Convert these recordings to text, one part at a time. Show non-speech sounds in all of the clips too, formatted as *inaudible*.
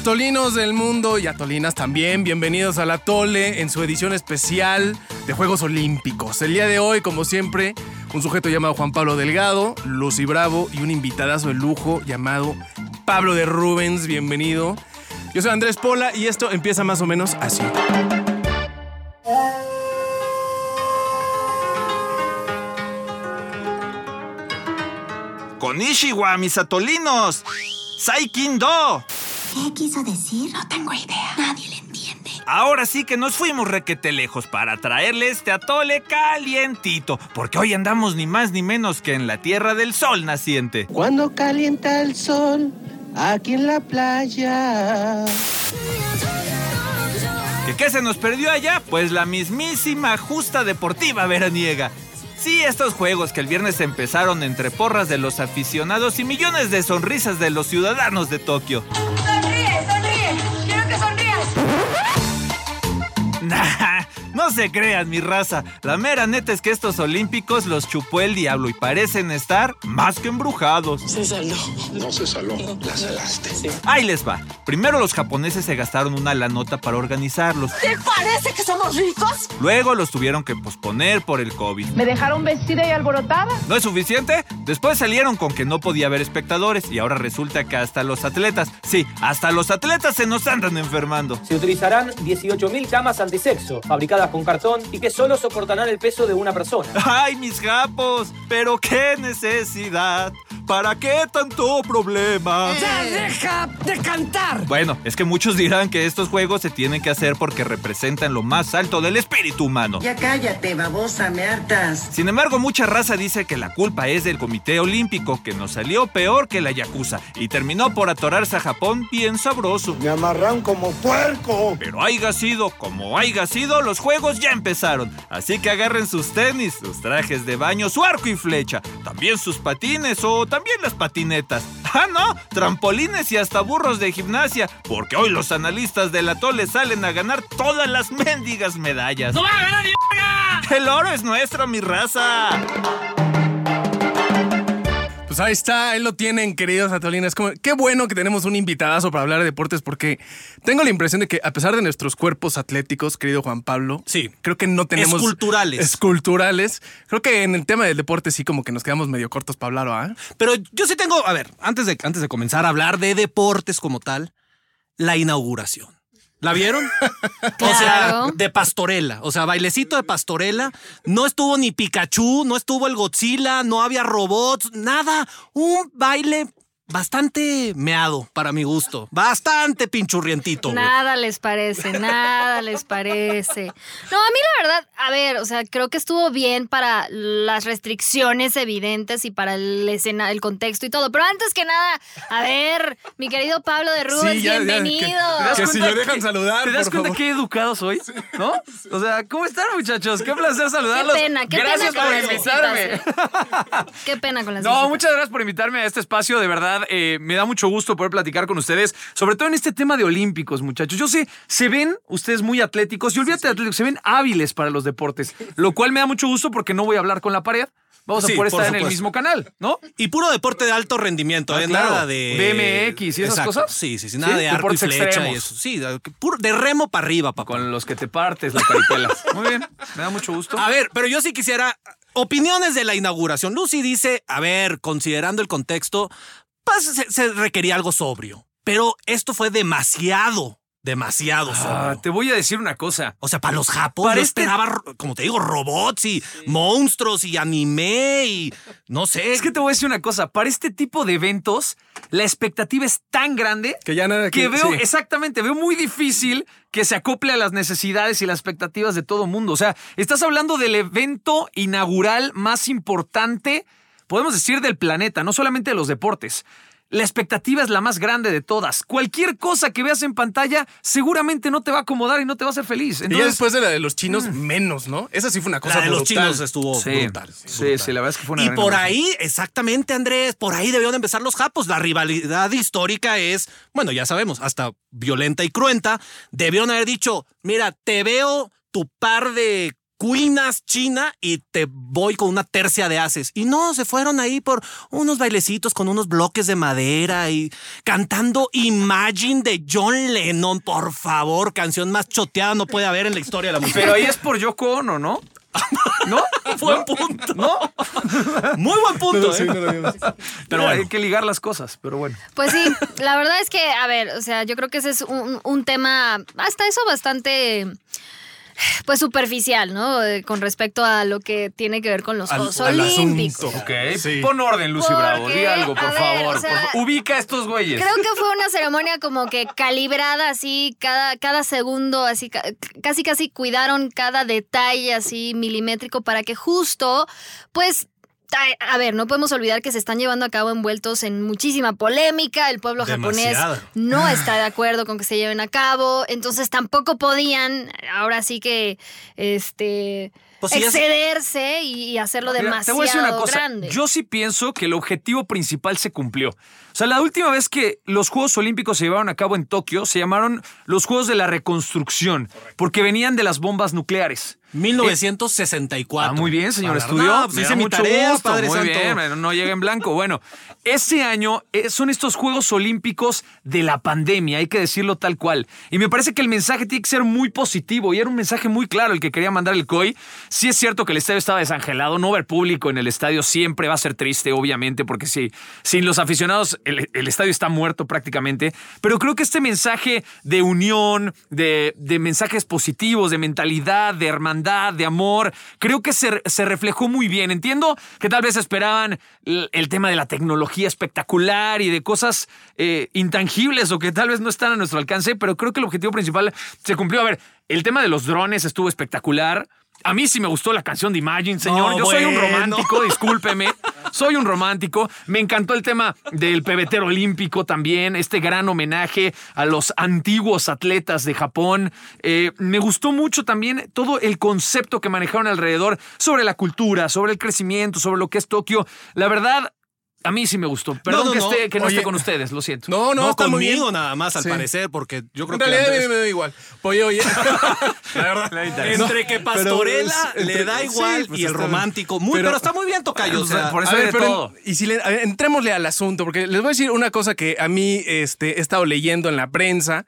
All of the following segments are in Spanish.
Atolinos del mundo y atolinas también, bienvenidos a la Tole en su edición especial de Juegos Olímpicos. El día de hoy, como siempre, un sujeto llamado Juan Pablo Delgado, Lucy Bravo y un invitadazo de lujo llamado Pablo de Rubens, bienvenido. Yo soy Andrés Pola y esto empieza más o menos así. Konishiwa, mis atolinos. Saikin Do. ¿Qué quiso decir? No tengo idea. Nadie le entiende. Ahora sí que nos fuimos requete lejos para traerle este atole calientito, porque hoy andamos ni más ni menos que en la tierra del sol naciente. Cuando calienta el sol aquí en la playa. ¿Que qué se nos perdió allá? Pues la mismísima justa deportiva veraniega. Sí, estos juegos que el viernes empezaron entre porras de los aficionados y millones de sonrisas de los ciudadanos de Tokio. *laughs* Nah, no se crean, mi raza. La mera neta es que estos olímpicos los chupó el diablo y parecen estar más que embrujados. Se salió. No se saló, la salaste. Ahí les va. Primero los japoneses se gastaron una la nota para organizarlos. ¿Te parece que somos ricos? Luego los tuvieron que posponer por el COVID. Me dejaron vestida y alborotada. ¿No es suficiente? Después salieron con que no podía haber espectadores y ahora resulta que hasta los atletas, sí, hasta los atletas se nos andan enfermando. Se utilizarán 18.000 camas antisexo, fabricadas con cartón y que solo soportarán el peso de una persona. *laughs* ¡Ay, mis japos! ¡Pero qué necesidad! ¿Para qué tanto problema? ¡Ya deja de cantar! Bueno, es que muchos dirán que estos juegos se tienen que hacer porque representan lo más alto del espíritu humano. Ya cállate, babosa, me hartas. Sin embargo, mucha raza dice que la culpa es del Comité Olímpico, que nos salió peor que la Yakuza y terminó por atorarse a Japón bien sabroso. Me amarran como puerco. Pero haiga sido como haiga sido, los juegos ya empezaron. Así que agarren sus tenis, sus trajes de baño, su arco y flecha, también sus patines o también las patinetas. *laughs* Ah, no, trampolines y hasta burros de gimnasia, porque hoy los analistas del atole salen a ganar todas las mendigas medallas. ¡No va a ganar ni El oro es nuestro, mi raza. Pues ahí está, ahí lo tienen, queridos atolinas. Como, qué bueno que tenemos un invitadazo para hablar de deportes, porque tengo la impresión de que a pesar de nuestros cuerpos atléticos, querido Juan Pablo, Sí. creo que no tenemos... Esculturales. Esculturales. Creo que en el tema del deporte sí como que nos quedamos medio cortos para hablar, ¿ah? Pero yo sí tengo, a ver, antes de, antes de comenzar a hablar de deportes como tal, la inauguración. ¿La vieron? *laughs* O sea, de pastorela. O sea, bailecito de pastorela. No estuvo ni Pikachu, no estuvo el Godzilla, no había robots, nada. Un baile bastante meado para mi gusto. Bastante pinchurrientito. Nada les parece, nada les parece. No, a mí la verdad, a ver, o sea, creo que estuvo bien para las restricciones evidentes y para el escena, el contexto y todo. Pero antes que nada, a ver, mi querido Pablo de Rubens, ya, bienvenido. Que, que si lo dejan saludar, ¿Te das por cuenta favor. qué educado soy? ¿No? O sea, ¿cómo están, muchachos? Qué placer saludarlos. Qué pena, qué Gracias pena por invitarme. visitas, *laughs* Qué pena con las No, visitas. muchas gracias por invitarme a este espacio. De verdad, eh, me da mucho gusto poder platicar con ustedes, sobre todo en este tema de olímpicos, muchachos. Yo sé, se ven ustedes muy atléticos y olvídate de atléticos, se ven hábiles para los deportes, lo cual me da mucho gusto porque no voy a hablar con la pared. Vamos Sí, a poder por estar en el mismo canal, ¿no? Y puro deporte de alto rendimiento, Ah, ¿eh? claro. Nada de. BMX y esas Exacto. cosas. Sí, sí, sí. Nada Sí, de arco y flecha extremos. y eso. Sí, de remo para arriba, papá. Con los que te partes la caripela. *laughs* Muy bien, me da mucho gusto. A ver, pero yo sí quisiera opiniones de la inauguración. Lucy dice, a ver, considerando el contexto, pues se, se requería algo sobrio. Pero esto fue demasiado, demasiado Ah, sobrio. te voy a decir una cosa. O sea, para los Para yo este- esperaba, como te digo, robots y monstruos y anime y no sé. Es que te voy a decir una cosa. Para este tipo de eventos, la expectativa es tan grande Que ya nada que veo, sí. exactamente, veo muy difícil que se acople a las necesidades y las expectativas de todo mundo. O sea, estás hablando del evento inaugural más importante, podemos decir, del planeta, no solamente de los deportes. La expectativa es la más grande de todas. Cualquier cosa que veas en pantalla seguramente no te va a acomodar y no te va a hacer feliz. y ya después de la de los chinos, menos, ¿no? Esa sí fue una cosa la de los brutal. chinos estuvo sí, brutal. sí, sí, la verdad es que fue una Y por ahí, exactamente, Andrés, por ahí debieron de empezar los japos. La rivalidad histórica es, bueno, ya sabemos, hasta violenta y cruenta. Debieron haber dicho, mira, te veo tu par de cuinas China y te voy con una tercia de haces. Y no, se fueron ahí por unos bailecitos con unos bloques de madera y cantando Imagine de John Lennon, por favor, canción más choteada no puede haber en la historia de la música. Pero ahí es por Yoko Ono, ¿no? *laughs* ¿No? Buen punto. ¿No? Muy buen punto. Sí, ¿eh? Pero hay que ligar las cosas, pero bueno. Pues sí, la verdad es que, a ver, o sea, yo creo que ese es un, un tema, hasta eso bastante, pues superficial, ¿no? Eh, Con respecto a lo que tiene que ver con los Al- Juegos al Olímpicos. asunto. Ok, Sí. pon orden, Lucy Bravo. Di algo, por ver, favor. o sea, por fa- Ubica a estos güeyes. Creo que fue una ceremonia como que calibrada así, cada, cada segundo, así, ca- casi casi cuidaron cada detalle así milimétrico para que justo, pues, a, ver, no podemos olvidar que se están llevando a cabo envueltos en muchísima polémica, el pueblo japonés no está de acuerdo con que se lleven a cabo, entonces tampoco podían, ahora sí que, este... Pues excederse y, y hacerlo Mira, demasiado te voy a decir una cosa. grande. Yo sí pienso que el objetivo principal se cumplió. O sea, la última vez que los Juegos Olímpicos se llevaron a cabo en Tokio se llamaron los Juegos de la Reconstrucción, porque venían de las bombas nucleares. 1964. Ah, muy bien, señor. No, pues hice mi tarea, gusto. Padre Muy Santo. bien, no llega en blanco. Bueno, ese año eh, son estos Juegos Olímpicos de la pandemia, hay que decirlo tal cual. Y me parece que el mensaje tiene que ser muy positivo y era un mensaje muy claro el que quería mandar el COI. Sí es cierto que el estadio estaba desangelado, no ver público en el estadio siempre va a ser triste, obviamente, porque sí, sin los aficionados el, estadio está muerto prácticamente. Pero creo que este mensaje de unión, de, mensajes positivos, de mentalidad, de hermandad, de amor, creo que se, reflejó muy bien. Entiendo que tal vez esperaban el, el tema de la tecnología espectacular y de cosas eh, intangibles o que tal vez no están a nuestro alcance, pero creo que el objetivo principal se cumplió. A ver, el tema de los drones estuvo espectacular. A mí sí me gustó la canción de Imagine, señor. No, Yo soy un romántico, *laughs* discúlpeme. Soy un romántico. Me encantó el tema del pebetero olímpico también, este gran homenaje a los antiguos atletas de Japón. Eh, me gustó mucho también todo el concepto que manejaron alrededor sobre la cultura, sobre el crecimiento, sobre lo que es Tokio. La verdad, a mí sí me gustó. Perdón no, que, no. esté, que no Oye. esté con ustedes, lo siento. No, no, No, está muy bien. conmigo nada más, al Sí. parecer, porque yo creo En que me da igual. Oye, oye. *laughs* la verdad. Entre que Pastorela Pero le entre- da sí, igual pues y el romántico. Muy, pero, está muy bien, Tocayo. o sea, por eso A ver, de pero todo. y si le, a ver, entrémosle al asunto, porque les voy a decir una cosa que a mí este, he estado leyendo en la prensa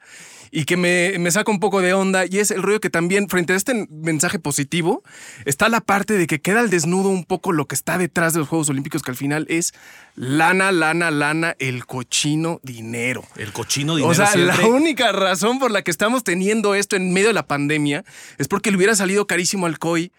y que me, me saca un poco de onda, y es el rollo que también, frente a este mensaje positivo, está la parte de que queda al desnudo un poco lo que está detrás de los Juegos Olímpicos, que al final es lana, lana, lana, el cochino dinero. el cochino dinero O sea, siempre. la única razón por la que estamos teniendo esto en medio de la pandemia es porque le hubiera salido carísimo al COI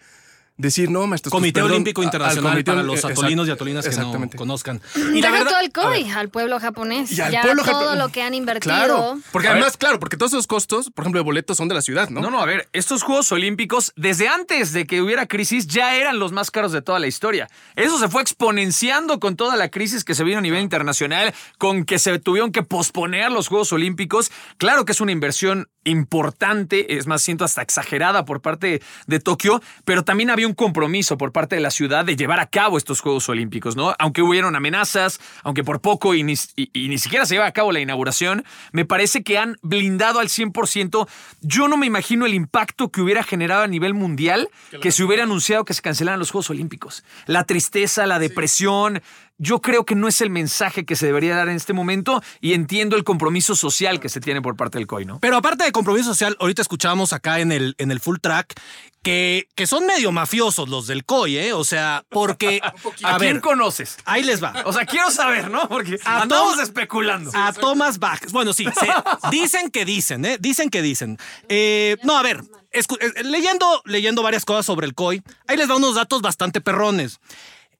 decir, no, maestro. pues, Comité perdón, Olímpico al Internacional comité para los exact- atolinos y atolinas que no conozcan. Y la verdad- todo el COI al pueblo japonés. Y al ya pueblo todo japonés. lo que han invertido. Claro. Porque A además, ver. claro, porque todos esos costos, por ejemplo, de boletos son de la ciudad, ¿no? No, no, a ver, estos Juegos Olímpicos, desde antes de que hubiera crisis, ya eran los más caros de toda la historia. Eso se fue exponenciando con toda la crisis que se vino a nivel internacional, con que se tuvieron que posponer los Juegos Olímpicos. Claro que es una inversión importante, es más, siento hasta exagerada por parte de Tokio, pero también había un compromiso por parte de la ciudad de llevar a cabo estos Juegos Olímpicos, ¿no? Aunque hubieron amenazas, aunque por poco y ni, y- y ni siquiera se lleva a cabo la inauguración, me parece que han blindado al 100%. Yo no me imagino el impacto que hubiera generado a nivel mundial que se hubiera anunciado que se cancelaran los Juegos Olímpicos. La tristeza, la depresión. Yo creo que no es el mensaje que se debería dar en este momento y entiendo el compromiso social que se tiene por parte del COI, ¿no? Pero aparte de compromiso social, ahorita escuchábamos acá en el, en el full track que, que son medio mafiosos los del COI, ¿eh? O sea, porque. *laughs* ¿A, A quién conoces? ahí les va. O sea, quiero saber, ¿no? Porque A andamos Tom- especulando. A Thomas Bach. Bueno, sí, se- *laughs* dicen que dicen, ¿eh? Dicen que dicen. Eh, no, a ver, escu- eh, leyendo, leyendo varias cosas sobre el COI, ahí les da unos datos bastante perrones.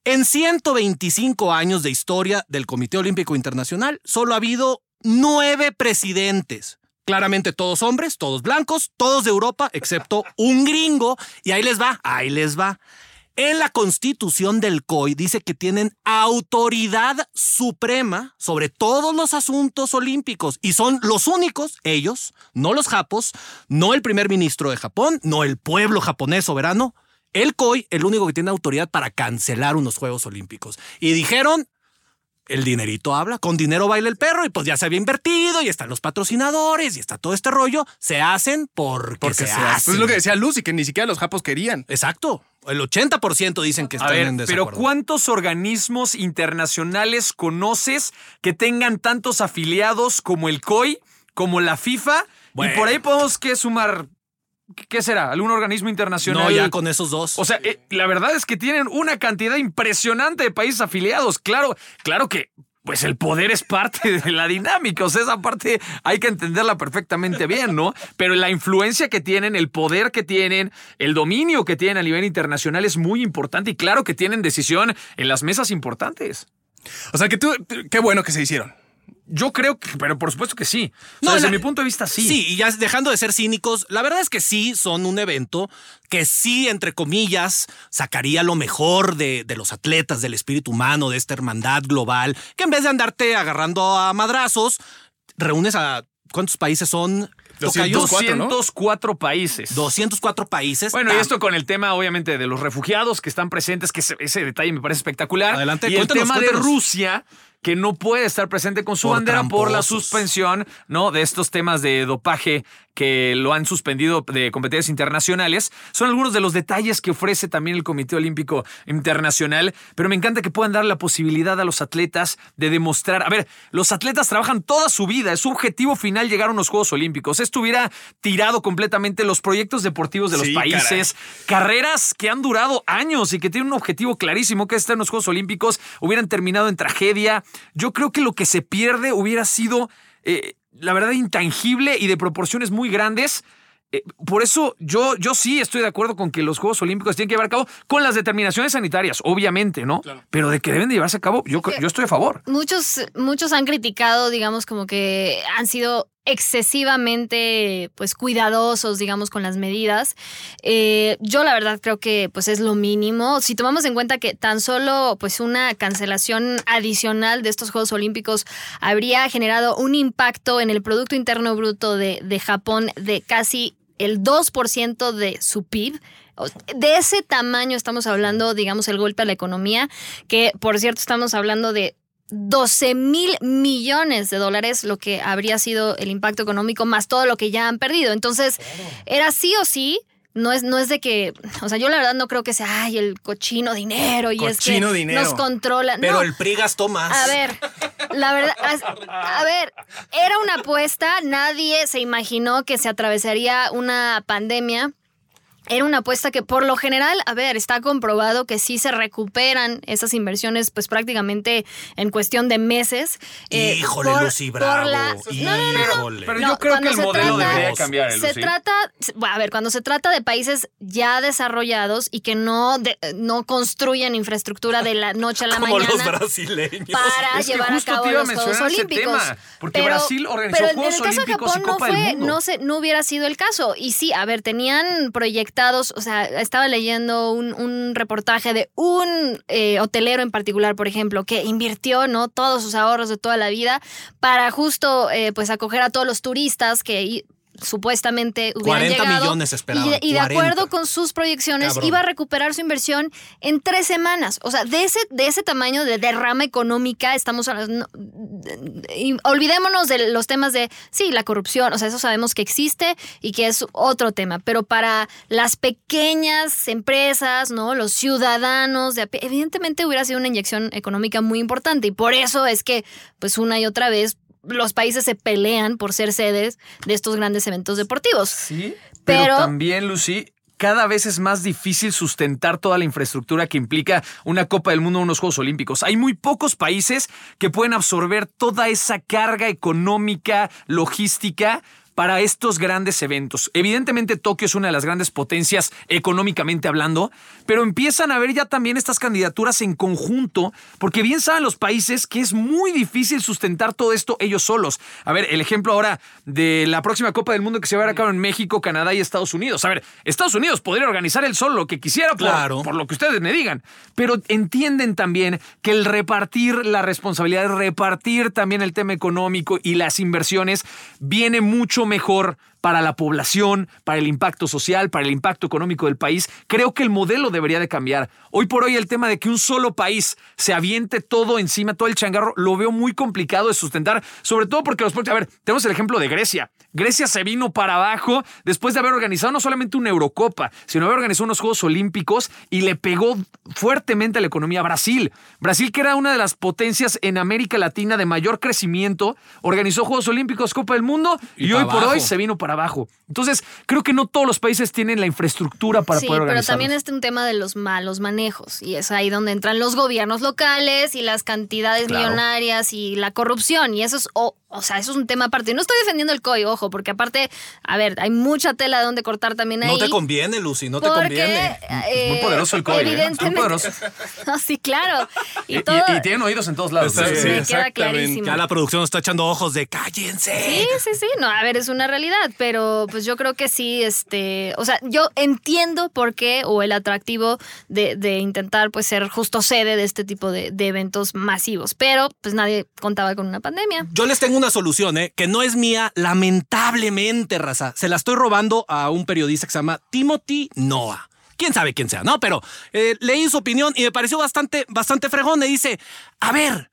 En 125 años de historia del Comité Olímpico Internacional, solo ha habido nueve presidentes. Claramente todos hombres, todos blancos, todos de Europa, excepto *laughs* un gringo. Y ahí les va, ahí les va. En la constitución del COI dice que tienen autoridad suprema sobre todos los asuntos olímpicos y son los únicos, ellos, no los japos, no el primer ministro de Japón, no el pueblo japonés soberano, el COI, el único que tiene autoridad para cancelar unos Juegos Olímpicos. Y dijeron, el dinerito habla, con dinero baila el perro y pues ya se había invertido y están los patrocinadores y está todo este rollo, se hacen porque, Porque se se hacen. hace. Pues es lo que decía Lucy, que ni siquiera los japos querían. Exacto, el 80% dicen que están ver, en pero desacuerdo. ¿cuántos organismos internacionales conoces que tengan tantos afiliados como el COI, como la FIFA? Bueno. Y por ahí podemos que sumar, ¿qué será? ¿Algún organismo internacional? No, ya con esos dos. O sea, eh, la verdad es que tienen una cantidad impresionante de países afiliados. Claro, claro que. Pues el poder es parte de la dinámica, o sea, esa parte hay que entenderla perfectamente bien, ¿no? Pero la influencia que tienen, el poder que tienen, el dominio que tienen a nivel internacional es muy importante y claro que tienen decisión en las mesas importantes. O sea que tú, qué bueno que se hicieron. Yo creo que, pero por supuesto que sí. O sea, No, desde la- mi punto de vista, sí. Sí, y ya dejando de ser cínicos, la verdad es que sí son un evento que sí, entre comillas, sacaría lo mejor de, de los atletas, del espíritu humano, de esta hermandad global, que en vez de andarte agarrando a madrazos, reúnes a... ¿Cuántos países son? Tocayo? 204, ¿no? 204 países. 204 países. Bueno, y Tam- esto con el tema, obviamente, de los refugiados que están presentes, que ese, ese detalle me parece espectacular. Adelante, y el cuéntanos, tema cuéntanos. de Rusia, que no puede estar presente con su Por bandera por la suspensión, ¿no? De estos temas de dopaje que lo han suspendido de competencias internacionales. Son algunos de los detalles que ofrece también el Comité Olímpico Internacional, pero me encanta que puedan dar la posibilidad a los atletas de demostrar. A ver, los atletas trabajan toda su vida, es su objetivo final llegar a unos Juegos Olímpicos. Esto hubiera tirado completamente los proyectos deportivos de los Sí, países, carreras que han durado años y que tienen un objetivo clarísimo que es estar en los Juegos Olímpicos, hubieran terminado en tragedia. Yo creo que lo que se pierde hubiera sido, eh, la verdad, intangible y de proporciones muy grandes. Eh, por eso yo, yo sí estoy de acuerdo con que los Juegos Olímpicos tienen que llevar a cabo con las determinaciones sanitarias, obviamente, ¿no? Pero de que deben de llevarse a cabo, yo, yo estoy a favor. Muchos, muchos han criticado, digamos, como que han sido excesivamente pues cuidadosos digamos con las medidas Eh, yo la verdad creo que pues es lo mínimo. Si tomamos en cuenta que tan solo pues una cancelación adicional de estos Juegos Olímpicos habría generado un impacto en el Producto Interno Bruto de, de Japón de casi el 2% de su PIB de ese tamaño estamos hablando, digamos, el golpe a la economía, que por cierto estamos hablando de 12 mil millones de dólares, lo que habría sido el impacto económico más todo lo que ya han perdido. Entonces, era sí o sí. No es, no es de que, o sea, yo la verdad no creo que sea, ay, el cochino dinero y es Cochino que dinero. nos controla. Pero No, el PRI gastó más. a ver, la verdad, a, a ver, era una apuesta, nadie se imaginó que se atravesaría una pandemia. Era una apuesta que por lo general, a ver, está comprobado que sí se recuperan esas inversiones pues prácticamente en cuestión de meses. eh, Híjole, por- Lucy por Bravo. la- no, no, no, no. Híjole. Pero No, yo creo que el modelo trata- debería cambiar, ¿eh, Se Lucy? trata, bueno, a ver, cuando se trata de países ya desarrollados y que no, de- no construyen infraestructura de la noche a la *laughs* Como mañana los brasileños. para Es que llevar a cabo los Juegos Olímpicos. tema, porque Brasil organizó pero en Juegos el caso de Japón no fue, no se, no hubiera sido el caso. Y sí, a ver, tenían o sea, estaba leyendo un, reportaje de un eh, hotelero en particular, por ejemplo, que invirtió, ¿no? Todos sus ahorros de toda la vida para justo, eh, pues, acoger a todos los turistas que supuestamente hubieran 40 llegado. millones esperaban, Y de, y de 40. acuerdo con sus proyecciones, Cabrón. iba a recuperar su inversión en tres semanas. O sea, de ese, de ese tamaño de derrama económica estamos hablando. olvidémonos de los temas de, sí, la corrupción, o sea, eso sabemos que existe y que es otro tema, pero para las pequeñas empresas, ¿no? Los ciudadanos, de evidentemente hubiera sido una inyección económica muy importante y por eso es que, pues una y otra vez, los países se pelean por ser sedes de estos grandes eventos deportivos. Sí, pero, Pero- también, Lucy, cada vez es más difícil sustentar toda la infraestructura que implica una Copa del Mundo o unos Juegos Olímpicos. Hay muy pocos países que pueden absorber toda esa carga económica, logística para estos grandes eventos. Evidentemente Tokio es una de las grandes potencias económicamente hablando, pero empiezan a ver ya también estas candidaturas en conjunto, porque bien saben los países que es muy difícil sustentar todo esto ellos solos. A ver, el ejemplo ahora de la próxima Copa del Mundo que se va a cabo en México, Canadá y Estados Unidos. A ver, Estados Unidos podría organizar el solo lo que quisiera por, Claro. por lo que ustedes me digan, pero entienden también que el repartir la responsabilidad, repartir también el tema económico y las inversiones viene mucho mejor para la población, para el impacto social, para el impacto económico del país. Creo que el modelo debería de cambiar. Hoy por hoy el tema de que un solo país se aviente todo encima, todo el changarro, lo veo muy complicado de sustentar, sobre todo porque los... A ver, tenemos el ejemplo de Grecia. Grecia se vino para abajo después de haber organizado no solamente una Eurocopa, sino haber organizado unos Juegos Olímpicos y le pegó fuertemente a la economía a Brasil. Brasil, que era una de las potencias en América Latina de mayor crecimiento, organizó Juegos Olímpicos, Copa del Mundo y, Y hoy por hoy se vino para abajo. Entonces, creo que no todos los países tienen la infraestructura para sí, poder pero organizar. también es un tema de los malos manejos y es ahí donde entran los gobiernos locales y las cantidades Claro. millonarias y la corrupción y eso es o, o sea, eso es un tema aparte. No estoy defendiendo el COI, ojo, porque aparte, a ver, hay mucha tela de donde cortar también ahí. No te conviene, Lucy, no te porque, conviene. eh, muy poderoso el COI, ¿eh? Es muy Evidentemente. poderoso. *laughs* No, sí, claro. Y, todo. y tienen oídos en todos lados. Sí, sí, me queda exactamente. clarísimo. Ya la producción está echando ojos de cállense. Sí, sí, sí. No, a ver, es una realidad, pero pues yo creo que sí, este, o sea, yo entiendo por qué o el atractivo de, de intentar pues ser justo sede de este tipo de, de eventos masivos, pero pues nadie contaba con una pandemia. Yo les tengo una solución, ¿eh? que no es mía, lamentablemente, raza. Se la estoy robando a un periodista que se llama Timothy Noah. Quién sabe quién sea, ¿no? Pero eh, leí su opinión y me pareció bastante, bastante fregón. Le dice: A ver,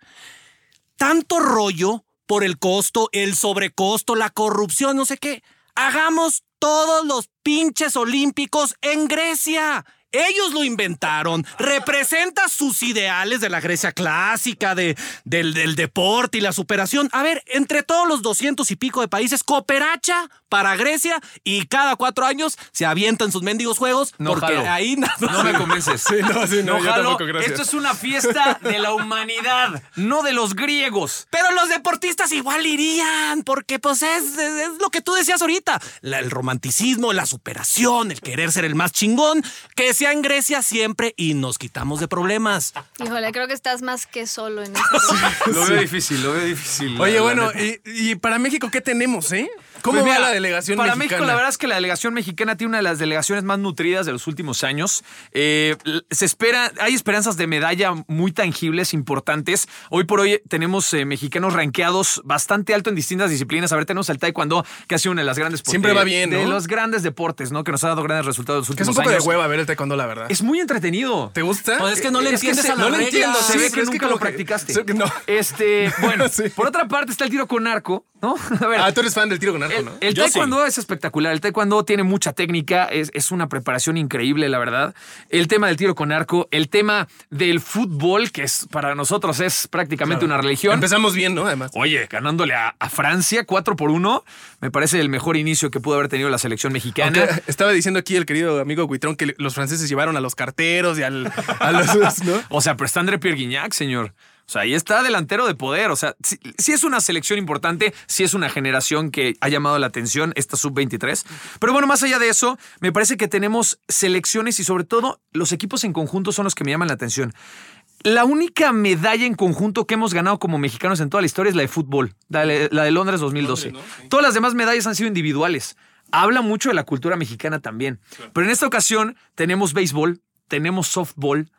tanto rollo por el costo, el sobrecosto, la corrupción, no sé qué. Hagamos todos los pinches olímpicos en Grecia. Ellos lo inventaron. Representa sus ideales de la Grecia clásica, de, del, del deporte y la superación. A ver, entre todos los doscientos y pico de países, cooperacha para Grecia y cada cuatro años se avientan sus mendigos juegos No porque jalo. ahí *laughs* No me convences. Sí, no, sí, no, yo jalo. tampoco, gracias. Esto es una fiesta de la humanidad, no de los griegos. Pero los deportistas igual irían, porque pues es, es- es lo que tú decías ahorita. La- el romanticismo, la superación, el querer ser el más chingón, que sea en Grecia siempre y nos quitamos de problemas. Híjole, creo que estás más que solo en *laughs* eso. Lo veo difícil, lo veo difícil. Oye, bueno, y, y para México qué tenemos, eh? ¿Cómo Pues va la delegación para mexicana? México, la verdad es que la delegación mexicana tiene una de las delegaciones más nutridas de los últimos años. Eh, se espera, hay esperanzas de medalla muy tangibles, importantes. Hoy por hoy tenemos eh, mexicanos rankeados bastante alto en distintas disciplinas. A ver, tenemos el taekwondo, que ha sido una de las grandes Siempre de- va bien, De ¿no? los grandes deportes, ¿no? Que nos ha dado grandes resultados en los Que es últimos un poco años. de hueva ver el taekwondo, la verdad. Es muy entretenido. ¿Te gusta? Pues es que no le Es que entiendes se- a la no le entiendo, se Sí, ve que es que nunca como lo que- practicaste. *laughs* sí, no. Este, bueno, *laughs* Sí. por otra parte está el tiro con arco, ¿no? *laughs* A ver, Ah, tú eres fan del tiro con arco, el, ¿no? el Yo taekwondo es espectacular. El taekwondo tiene mucha técnica, es, es una preparación increíble, la verdad. El tema del tiro con arco, el tema del fútbol, que es para nosotros es prácticamente una religión. Empezamos bien, ¿no? Además. Oye, ganándole a, a Francia 4 por 1, me parece el mejor inicio que pudo haber tenido la selección mexicana. Aunque estaba diciendo aquí el querido amigo Guitrón que los franceses llevaron a los carteros y al, a los, ¿no? *laughs* O sea, pero está André Pierre Guignac, señor. O sea, ahí está delantero de poder. O sea, sí, sí es una selección importante, sí es una generación que ha llamado la atención, esta sub-23. Pero bueno, más allá de eso, me parece que tenemos selecciones y sobre todo los equipos en conjunto son los que me llaman la atención. La única medalla en conjunto que hemos ganado como mexicanos en toda la historia es la de fútbol, la de, la de Londres 2012. Todas las demás medallas han sido individuales. Habla mucho de la cultura mexicana también. Pero en esta ocasión tenemos béisbol, tenemos softball,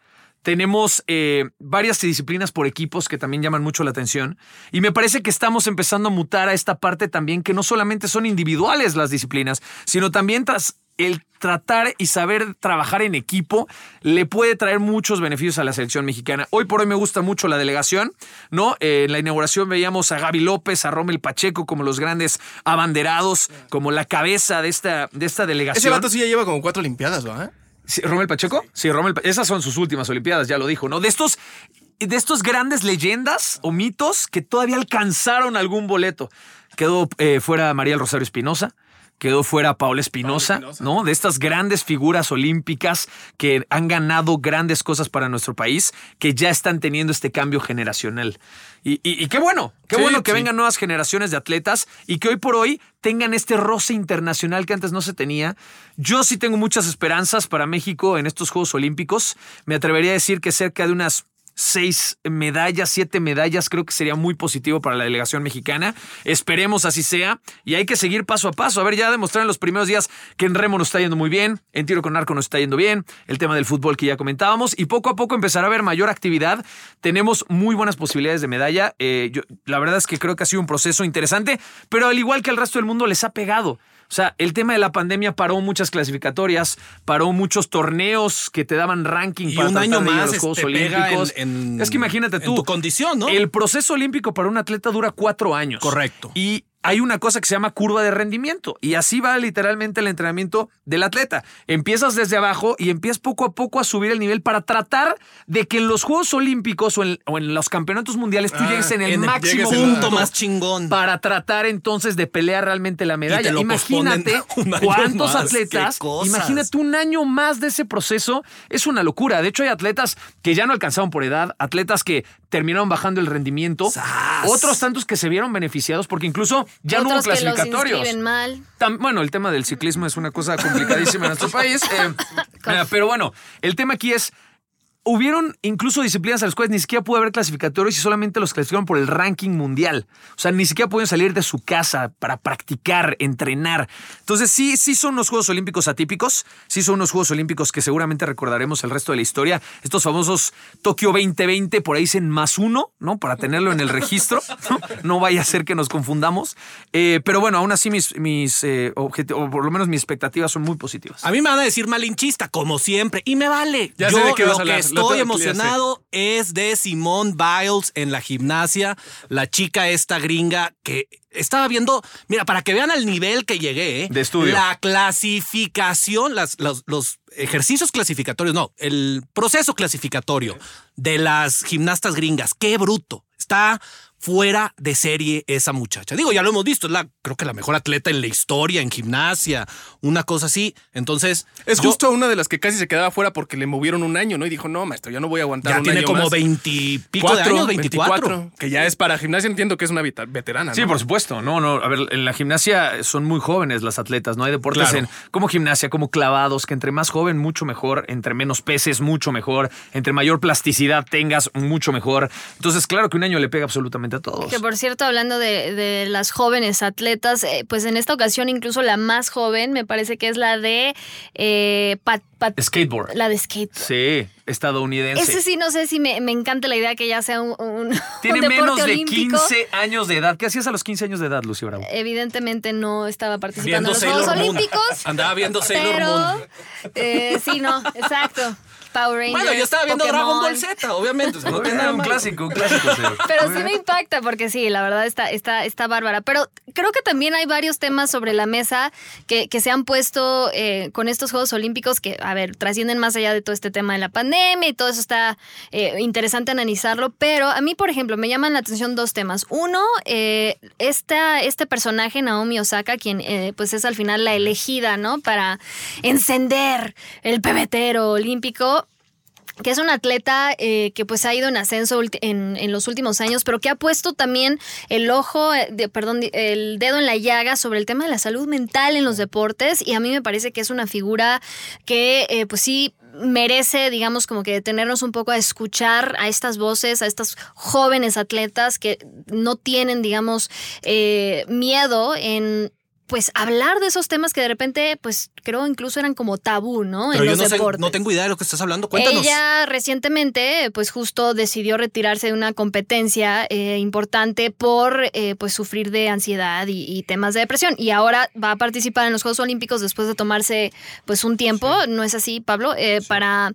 tenemos eh, varias disciplinas por equipos que también llaman mucho la atención. Y me parece que estamos empezando a mutar a esta parte también que no solamente son individuales las disciplinas, sino también tras el tratar y saber trabajar en equipo le puede traer muchos beneficios a la selección mexicana. Hoy por hoy me gusta mucho la delegación, ¿no? Eh, en la inauguración veíamos a Gaby López, a Rommel Pacheco como los grandes abanderados, como la cabeza de esta, de esta delegación. Ese vato sí ya lleva como cuatro limpiadas, ¿verdad? Sí, ¿Rommel Pacheco? Sí, Rommel Pa- Esas son sus últimas Olimpiadas, ya lo dijo, ¿no? De estos, de estos grandes leyendas o mitos que todavía alcanzaron algún boleto. Quedó eh, fuera María Rosario Espinosa. Quedó fuera Paola Espinosa, Espinosa. ¿no? De estas grandes figuras olímpicas que han ganado grandes cosas para nuestro país, que ya están teniendo este cambio generacional. Y, y- y qué bueno, qué Sí, bueno que sí. vengan nuevas generaciones de atletas y que hoy por hoy tengan este roce internacional que antes no se tenía. Yo sí tengo muchas esperanzas para México en estos Juegos Olímpicos. Me atrevería a decir que cerca de unas seis medallas, siete medallas, creo que sería muy positivo para la delegación mexicana. Esperemos así sea y hay que seguir paso a paso. A ver, ya demostraron en los primeros días que en remo nos está yendo muy bien, en tiro con arco nos está yendo bien, el tema del fútbol que ya comentábamos y poco a poco empezará a haber mayor actividad. Tenemos muy buenas posibilidades de medalla. Eh, yo- la verdad es que creo que ha sido un proceso interesante, pero al igual que al resto del mundo les ha pegado. O sea, el tema de la pandemia paró muchas clasificatorias, paró muchos torneos que te daban ranking Y para un año más los Juegos te pega Olímpicos. en- en- es que imagínate en tú. tu condición, ¿no? El proceso olímpico para un atleta dura cuatro años. Correcto. Y hay una cosa que se llama curva de rendimiento. Y así va literalmente el entrenamiento del atleta. Empiezas desde abajo y empiezas poco a poco a subir el nivel para tratar de que en los Juegos Olímpicos o en, o en los campeonatos mundiales tú Ah, llegues en el en máximo punto más chingón. para tratar entonces de pelear realmente la medalla. Imagínate cuántos más, atletas, imagínate un año más de ese proceso, es una locura. De hecho hay atletas que ya no alcanzaron por edad, atletas que terminaron bajando el rendimiento, ¡Sas! otros tantos que se vieron beneficiados porque incluso ya no hubo Otros que los clasificatorios. mal. Bueno, el tema del ciclismo es una cosa complicadísima en nuestro *laughs* país. eh, eh, pero bueno, el tema aquí es. Hubieron incluso disciplinas a las cuales ni siquiera pudo haber clasificatorios y solamente los clasificaron por el ranking mundial. O sea, ni siquiera pueden salir de su casa para practicar, entrenar. Entonces, sí, sí son unos Juegos Olímpicos atípicos. Sí son unos Juegos Olímpicos que seguramente recordaremos el resto de la historia. Estos famosos Tokio 2020, por ahí dicen más uno, ¿no? Para tenerlo en el registro. No, No vaya a ser que nos confundamos. Eh, pero bueno, aún así mis, mis eh, objetivos, o por lo menos mis expectativas son muy positivas. A mí me van a decir malinchista, como siempre, y me vale. Ya sé de qué vas a hablar, estoy emocionado es de Simone Biles en la gimnasia, la chica esta gringa que estaba viendo, mira, para que vean al nivel que llegué, ¿eh? De estudio. La clasificación, las, los, los ejercicios clasificatorios, no, el proceso clasificatorio de las gimnastas gringas, qué bruto. Está fuera de serie esa muchacha. Digo, ya lo hemos visto, es la, creo que la mejor atleta en la historia, en gimnasia, una cosa así. Entonces, Es yo- justo una de las que casi se quedaba fuera porque le movieron un año, ¿no? Y dijo, no, maestro, ya no voy a aguantar ya un tiene año como veintipico de Cuatro, años, 24. 24, Que ya es para gimnasia, entiendo que es una veterana, Sí, ¿no? por supuesto. No, no. A ver, en la gimnasia son muy jóvenes las atletas, ¿no? Hay deportes Claro. en, como gimnasia, como clavados, que entre más joven, mucho mejor. Entre menos peses, mucho mejor. Entre mayor plasticidad tengas, mucho mejor. Entonces, claro que un año le pega absolutamente a todos. Que por cierto, hablando de, de las jóvenes atletas, eh, pues en esta ocasión incluso la más joven me parece que es la de eh, pat- pat- Skateboard. la de skate. Sí, estadounidense. Ese sí no sé si me, me encanta la idea que ya sea un, un- *laughs* Tiene un deporte menos de olímpico. 15 años de edad. ¿Qué hacías a los 15 años de edad, Lucy Bravo? Evidentemente no estaba participando Viendo en los Juegos. Olímpicos. Andaba viendo Sailor pero, Moon. eh, sí, no, exacto. Power Rangers. Bueno, yo estaba viendo Dragon Pokémon. Ball Z, obviamente. o sea, no tiene nada un malo. clásico, un clásico. Pero sí me impacta porque sí, la verdad está, está, está bárbara. Pero creo que también hay varios temas sobre la mesa que, que se han puesto eh, con estos Juegos Olímpicos que, a ver, trascienden más allá de todo este tema de la pandemia y todo eso está eh, interesante analizarlo. Pero a mí, por ejemplo, me llaman la atención dos temas. Uno, eh, esta, este personaje, Naomi Osaka, quien eh, pues es al final la elegida, ¿no? Para encender el pebetero olímpico que es un atleta eh, que pues ha ido en ascenso en, en los últimos años, pero que ha puesto también el ojo, eh, de- perdón, el dedo en la llaga sobre el tema de la salud mental en los deportes y a mí me parece que es una figura que eh, pues sí merece, digamos, como que detenernos un poco a escuchar a estas voces, a estas jóvenes atletas que no tienen, digamos, eh, miedo en pues hablar de esos temas que de repente, pues creo incluso eran como tabú, ¿no? Pero en yo los no, sé, deportes. no tengo idea de lo que estás hablando. Cuéntanos. Ella recientemente, pues justo decidió retirarse de una competencia eh, importante por eh, pues sufrir de ansiedad y, y temas de depresión. Y ahora va a participar en los Juegos Olímpicos después de tomarse pues un tiempo, ¿no es así, Pablo? Eh, para,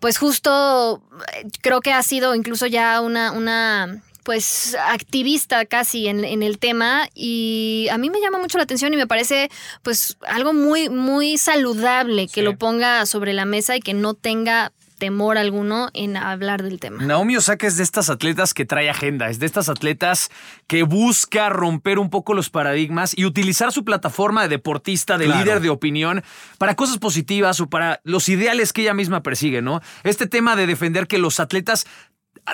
pues justo, eh, creo que ha sido incluso ya una... una pues activista casi en, en el tema y a mí me llama mucho la atención y me parece pues algo muy muy saludable que Sí. lo ponga sobre la mesa y que no tenga temor alguno en hablar del tema. Naomi Osaka es de estas atletas que trae agenda, es de estas atletas que busca romper un poco los paradigmas y utilizar su plataforma de deportista, de Claro. líder de opinión, para cosas positivas o para los ideales que ella misma persigue, ¿no? Este tema de defender que los atletas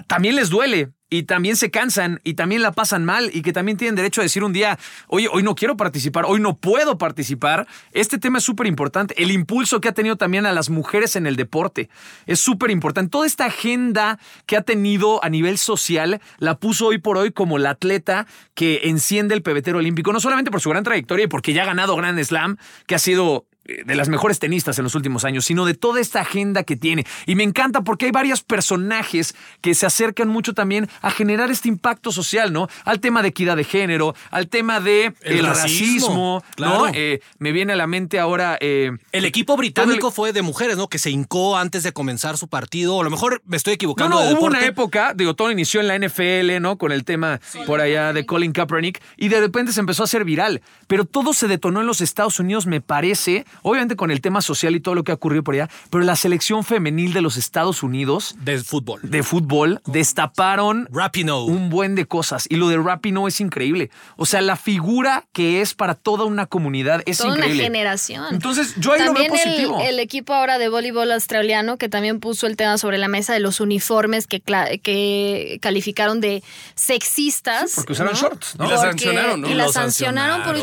también les duele. Y también se cansan y también la pasan mal y que también tienen derecho a decir un día, oye, hoy no quiero participar, hoy no puedo participar. Este tema es súper importante. El impulso que ha tenido también a las mujeres en el deporte es súper importante. Toda esta agenda que ha tenido a nivel social la puso hoy por hoy como la atleta que enciende el pebetero olímpico, no solamente por su gran trayectoria y porque ya ha ganado Grand Slam, que ha sido de las mejores tenistas en los últimos años, sino de toda esta agenda que tiene. Y me encanta porque hay varios personajes que se acercan mucho también a generar este impacto social, ¿no? Al tema de equidad de género, al tema de El el racismo, racismo, claro. ¿no? Eh, me viene a la mente ahora... eh, El equipo británico fue de mujeres, ¿no? Que se hincó antes de comenzar su partido. O a lo mejor me estoy No, equivocando no, de hubo una época, digo, todo inició en la NFL, ¿no? Con el tema por allá de Colin Kaepernick y de repente se empezó a hacer viral. Pero todo se detonó en los Estados Unidos, me parece, obviamente con el tema social y todo lo que ha ocurrido por allá, pero la selección femenil de los Estados Unidos De fútbol. de fútbol destaparon Rapinoe. un buen de cosas. Y lo de Rapino es increíble. O sea, la figura que es para toda una comunidad es Toda increíble. una generación. Entonces, yo ahí también lo veo positivo. El, el equipo ahora de voleibol australiano que también puso el tema sobre la mesa de los uniformes que, cla- que calificaron de sexistas. porque usaron ¿no? shorts, ¿no? Y Porque- sancionaron, ¿no? Y los sancionaron por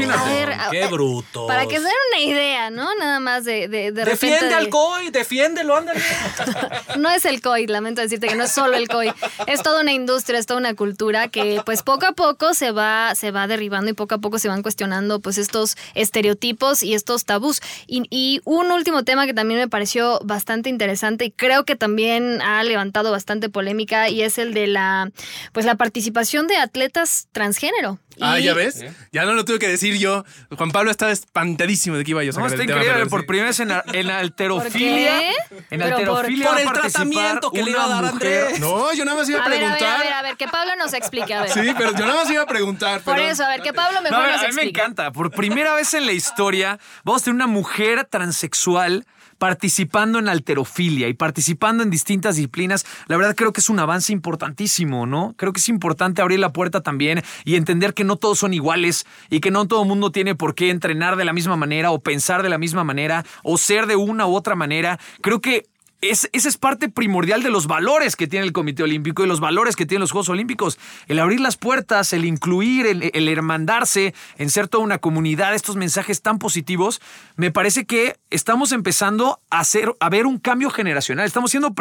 Qué brutos. Para que se den una idea, ¿no? Nada más de, de, de Defiende repente. al COI, defiéndelo, ándale. *laughs* No es el COI, lamento decirte que no es solo el COI. Es toda una industria, es toda una cultura que pues poco a poco se va, se va derribando y poco a poco se van cuestionando pues estos estereotipos y estos tabús. Y, y un último tema que también me pareció bastante interesante y creo que también ha levantado bastante polémica y es el de la pues la participación de atletas transgénero. Ah, ya ves. Ya no lo tuve que decir yo. Juan Pablo estaba espantadísimo de que iba yo a No, sacar está el tema, increíble. Por sí. primera vez en, en alterofilia. qué? En ¿Pero alterofilia. por- a el tratamiento que le iba a dar mujer. Andrés. No, yo nada más iba a, A a ver, preguntar. a ver, a ver, que Pablo nos explique, a ver. Sí, pero yo nada más iba a preguntar. Por pero- eso, a ver, que Pablo No, mejor a ver, nos a mí me explique. encanta. Por primera vez en la historia, vamos a tener una mujer transexual participando en alterofilia y participando en distintas disciplinas. La verdad creo que es un avance importantísimo, ¿no? Creo que es importante abrir la puerta también y entender que no todos son iguales y que no todo el mundo tiene por qué entrenar de la misma manera o pensar de la misma manera o ser de una u otra manera. Creo que es, esa es parte primordial de los valores que tiene el Comité Olímpico y los valores que tienen los Juegos Olímpicos. El abrir las puertas, el incluir, el, hermandarse, en ser toda una comunidad, estos mensajes tan positivos, me parece que estamos empezando a, hacer, a ver un cambio generacional. Estamos siendo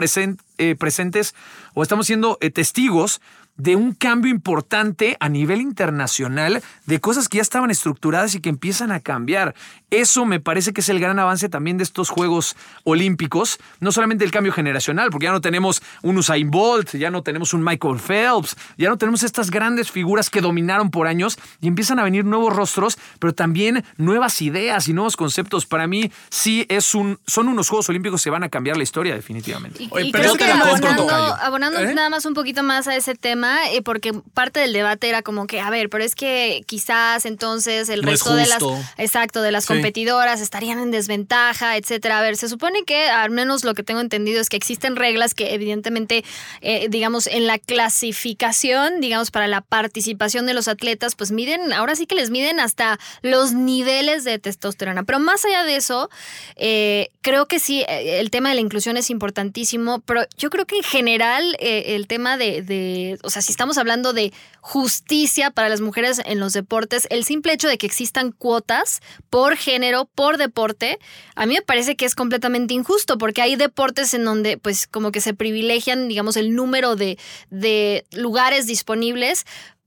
eh, presentes o estamos siendo eh, testigos de un cambio importante a nivel internacional de cosas que ya estaban estructuradas y que empiezan a cambiar. Eso me parece que es el gran avance también de estos Juegos Olímpicos, no solamente el cambio generacional, porque ya no tenemos un Usain Bolt, ya no tenemos un Michael Phelps, ya no tenemos estas grandes figuras que dominaron por años y empiezan a venir nuevos rostros, pero también nuevas ideas y nuevos conceptos. Para mí sí es un son unos Juegos Olímpicos que van a cambiar la historia definitivamente. Y, Oye, y pero creo que te la compro, abonando, abonando ¿Eh? nada más un poquito más a ese tema, eh, porque parte del debate era como que, a ver, pero es que quizás entonces el No resto de las, exacto, de las Sí. competidoras estarían en desventaja, etcétera. A ver, se supone que, al menos lo que tengo entendido es que existen reglas que evidentemente, eh, digamos, en la clasificación, digamos, para la participación de los atletas, pues miden, ahora sí que les miden hasta los niveles de testosterona. Pero más allá de eso, eh, creo que sí, el tema de la inclusión es importantísimo, pero yo creo que en general eh, el tema de, de, o sea, si estamos hablando de justicia para las mujeres en los deportes, el simple hecho de que existan cuotas por género, por deporte, a mí me parece que es completamente injusto, porque hay deportes en donde pues como que se privilegian, digamos, el número de, de lugares disponibles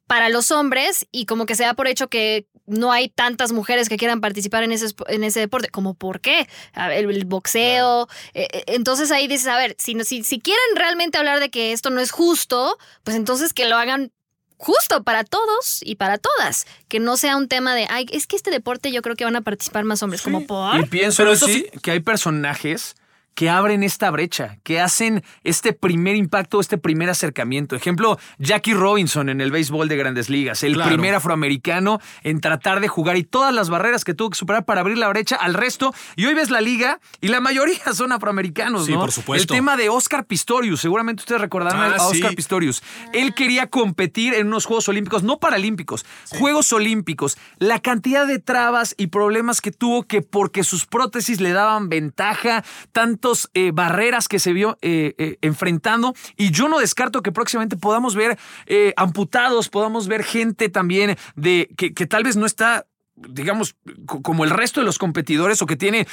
para los hombres y como que se da por hecho que no hay tantas mujeres que quieran participar en ese, espo- en ese deporte. ¿Como por qué? El, el boxeo. eh, eh, entonces ahí dices, a ver, si, no- si, si quieren realmente hablar de que esto no es justo, pues entonces que lo hagan justo para todos y para todas. Que no sea un tema de, ay, es que este deporte yo creo que van a participar más hombres. Como por... Y pienso Pero eso sí que hay personajes que abren esta brecha, que hacen este primer impacto, este primer acercamiento. Ejemplo, Jackie Robinson en el béisbol de grandes ligas, el Claro. primer afroamericano en tratar de jugar y todas las barreras que tuvo que superar para abrir la brecha al resto. Y hoy ves la liga y la mayoría *laughs* son afroamericanos, Sí, ¿no? por supuesto. El tema de Oscar Pistorius, seguramente ustedes recordarán Ah, a Oscar sí. Pistorius. Él quería competir en unos Juegos Olímpicos, no paralímpicos, Juegos Olímpicos. La cantidad de trabas y problemas que tuvo que porque sus prótesis le daban ventaja, eh, barreras que se vio eh, eh, enfrentando. Y yo no descarto que próximamente podamos ver eh, amputados, podamos ver gente también de que, que tal vez no está digamos, co- como el resto de los competidores o que tiene